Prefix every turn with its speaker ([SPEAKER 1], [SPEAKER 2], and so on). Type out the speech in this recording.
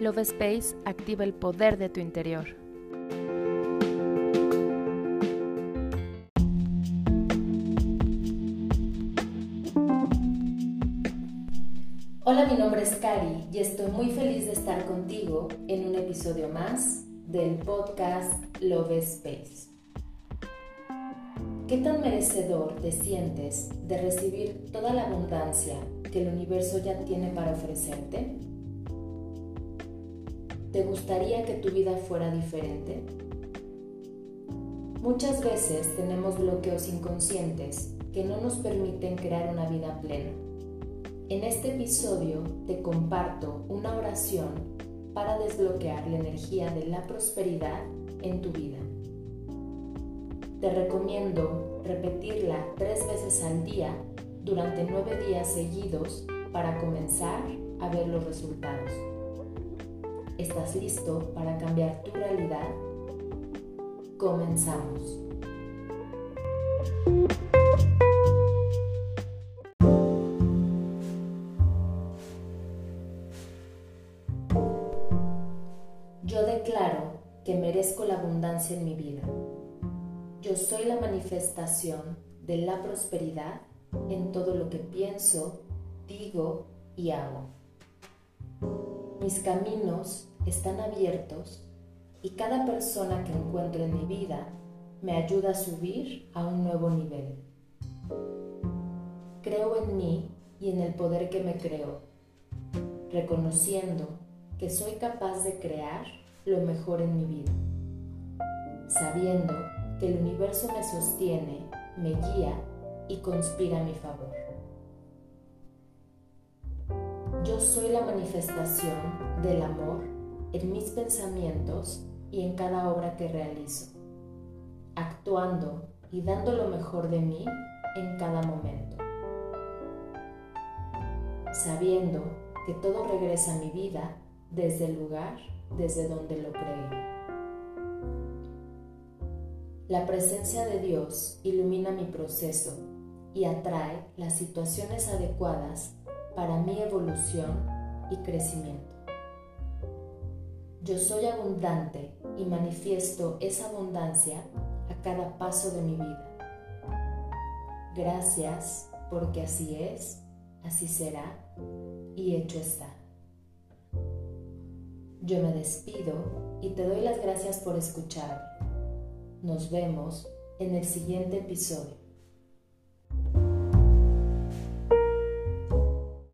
[SPEAKER 1] Love Space activa el poder de tu interior.
[SPEAKER 2] Hola, mi nombre es Cari y estoy muy feliz de estar contigo en un episodio más del podcast Love Space. ¿Qué tan merecedor te sientes de recibir toda la abundancia que el universo ya tiene para ofrecerte? ¿Te gustaría que tu vida fuera diferente? Muchas veces tenemos bloqueos inconscientes que no nos permiten crear una vida plena. En este episodio te comparto una oración para desbloquear la energía de la prosperidad en tu vida. Te recomiendo repetirla tres veces al día durante nueve días seguidos para comenzar a ver los resultados. ¿Estás listo para cambiar tu realidad? Comenzamos. Yo declaro que merezco la abundancia en mi vida. Yo soy la manifestación de la prosperidad en todo lo que pienso, digo y hago. Mis caminos están abiertos y cada persona que encuentro en mi vida me ayuda a subir a un nuevo nivel. Creo en mí y en el poder que me creo, reconociendo que soy capaz de crear lo mejor en mi vida, sabiendo que el universo me sostiene, me guía y conspira a mi favor. Yo soy la manifestación del amor en mis pensamientos y en cada obra que realizo, actuando y dando lo mejor de mí en cada momento, sabiendo que todo regresa a mi vida desde el lugar desde donde lo creé. La presencia de Dios ilumina mi proceso y atrae las situaciones adecuadas para mi evolución y crecimiento. Yo soy abundante y manifiesto esa abundancia a cada paso de mi vida. Gracias porque así es, así será y hecho está. Yo me despido y te doy las gracias por escucharme. Nos vemos en el siguiente episodio.